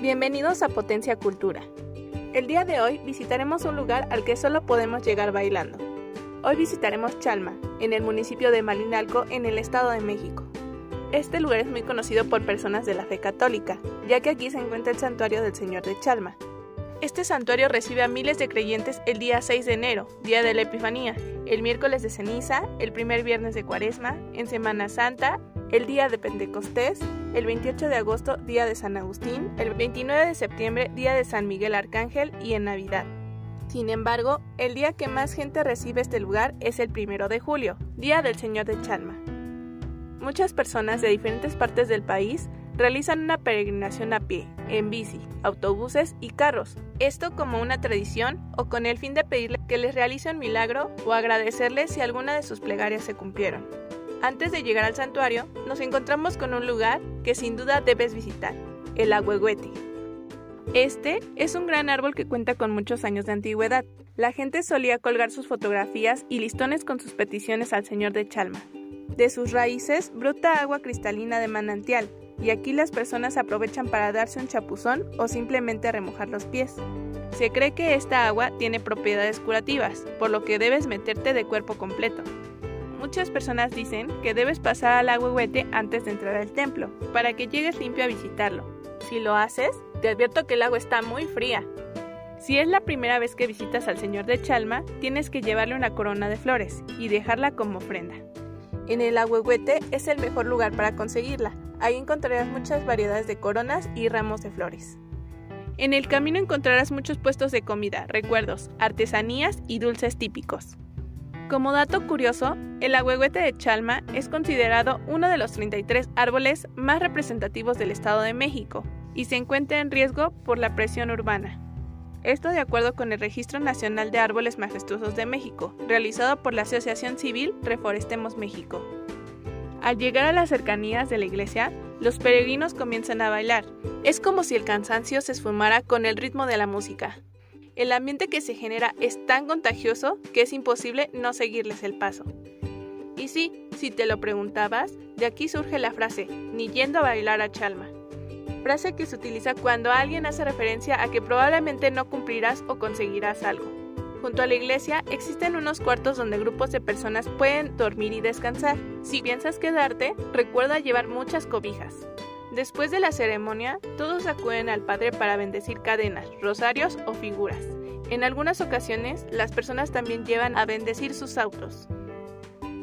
Bienvenidos a Potencia Cultura. El día de hoy visitaremos un lugar al que solo podemos llegar bailando. Hoy visitaremos Chalma, en el municipio de Malinalco, en el Estado de México. Este lugar es muy conocido por personas de la fe católica, ya que aquí se encuentra el santuario del Señor de Chalma. Este santuario recibe a miles de creyentes el día 6 de enero, día de la Epifanía, el miércoles de ceniza, el primer viernes de cuaresma, en Semana Santa, el día de Pentecostés, el 28 de agosto, día de San Agustín, el 29 de septiembre, día de San Miguel Arcángel y en Navidad. Sin embargo, el día que más gente recibe este lugar es el 1 de julio, día del Señor de Chalma. Muchas personas de diferentes partes del país realizan una peregrinación a pie, en bici, autobuses y carros, esto como una tradición o con el fin de pedirle que les realice un milagro o agradecerle si alguna de sus plegarias se cumplieron. Antes de llegar al santuario, nos encontramos con un lugar que sin duda debes visitar, el Agüehuete. Este es un gran árbol que cuenta con muchos años de antigüedad. La gente solía colgar sus fotografías y listones con sus peticiones al Señor de Chalma. De sus raíces brota agua cristalina de manantial, y aquí las personas aprovechan para darse un chapuzón o simplemente remojar los pies. Se cree que esta agua tiene propiedades curativas, por lo que debes meterte de cuerpo completo. Muchas personas dicen que debes pasar al agüehuete antes de entrar al templo, para que llegues limpio a visitarlo. Si lo haces, te advierto que el agua está muy fría. Si es la primera vez que visitas al Señor de Chalma, tienes que llevarle una corona de flores y dejarla como ofrenda. En el agüehuete es el mejor lugar para conseguirla. Ahí encontrarás muchas variedades de coronas y ramos de flores. En el camino encontrarás muchos puestos de comida, recuerdos, artesanías y dulces típicos. Como dato curioso, el agüehuete de Chalma es considerado uno de los 33 árboles más representativos del Estado de México y se encuentra en riesgo por la presión urbana. Esto de acuerdo con el Registro Nacional de Árboles Majestuosos de México, realizado por la Asociación Civil Reforestemos México. Al llegar a las cercanías de la iglesia, los peregrinos comienzan a bailar. Es como si el cansancio se esfumara con el ritmo de la música el ambiente que se genera es tan contagioso que es imposible no seguirles el paso. Y sí, si te lo preguntabas, de aquí surge la frase, ni yendo a bailar a Chalma. Frase que se utiliza cuando alguien hace referencia a que probablemente no cumplirás o conseguirás algo. Junto a la iglesia existen unos cuartos donde grupos de personas pueden dormir y descansar. Si piensas quedarte, recuerda llevar muchas cobijas. Después de la ceremonia, todos acuden al Padre para bendecir cadenas, rosarios o figuras. En algunas ocasiones, las personas también llevan a bendecir sus autos.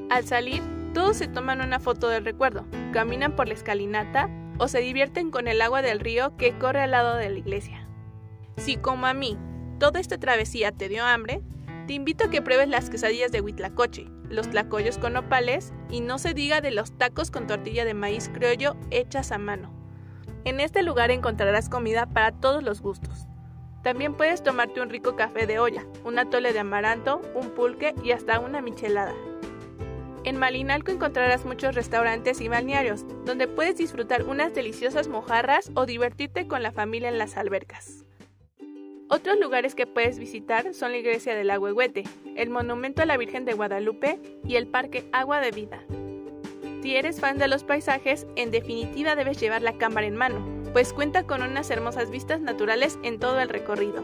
Al salir, todos se toman una foto del recuerdo, caminan por la escalinata o se divierten con el agua del río que corre al lado de la iglesia. Si como a mí, toda esta travesía te dio hambre, te invito a que pruebes las quesadillas de Huitlacoche, los tlacoyos con opales y no se diga de los tacos con tortilla de maíz criollo hechas a mano. En este lugar encontrarás comida para todos los gustos. También puedes tomarte un rico café de olla, un atole de amaranto, un pulque y hasta una michelada. En Malinalco encontrarás muchos restaurantes y balnearios, donde puedes disfrutar unas deliciosas mojarras o divertirte con la familia en las albercas. Otros lugares que puedes visitar son la iglesia del Agüehuete, el monumento a la Virgen de Guadalupe y el parque Agua de Vida. Si eres fan de los paisajes, en definitiva debes llevar la cámara en mano, pues cuenta con unas hermosas vistas naturales en todo el recorrido.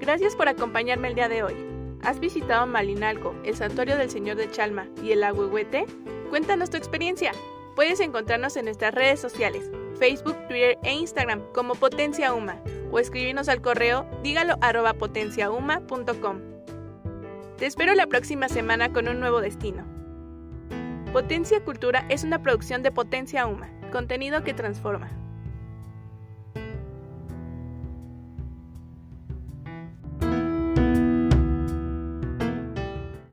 Gracias por acompañarme el día de hoy. ¿Has visitado Malinalco, el santuario del Señor de Chalma y el Agüehuete? Cuéntanos tu experiencia. Puedes encontrarnos en nuestras redes sociales, Facebook, Twitter e Instagram como Potencia Uma o escribirnos al correo dígalo arroba potenciauma.com. Te espero la próxima semana con un nuevo destino. Potencia Cultura es una producción de Potencia Uma, contenido que transforma.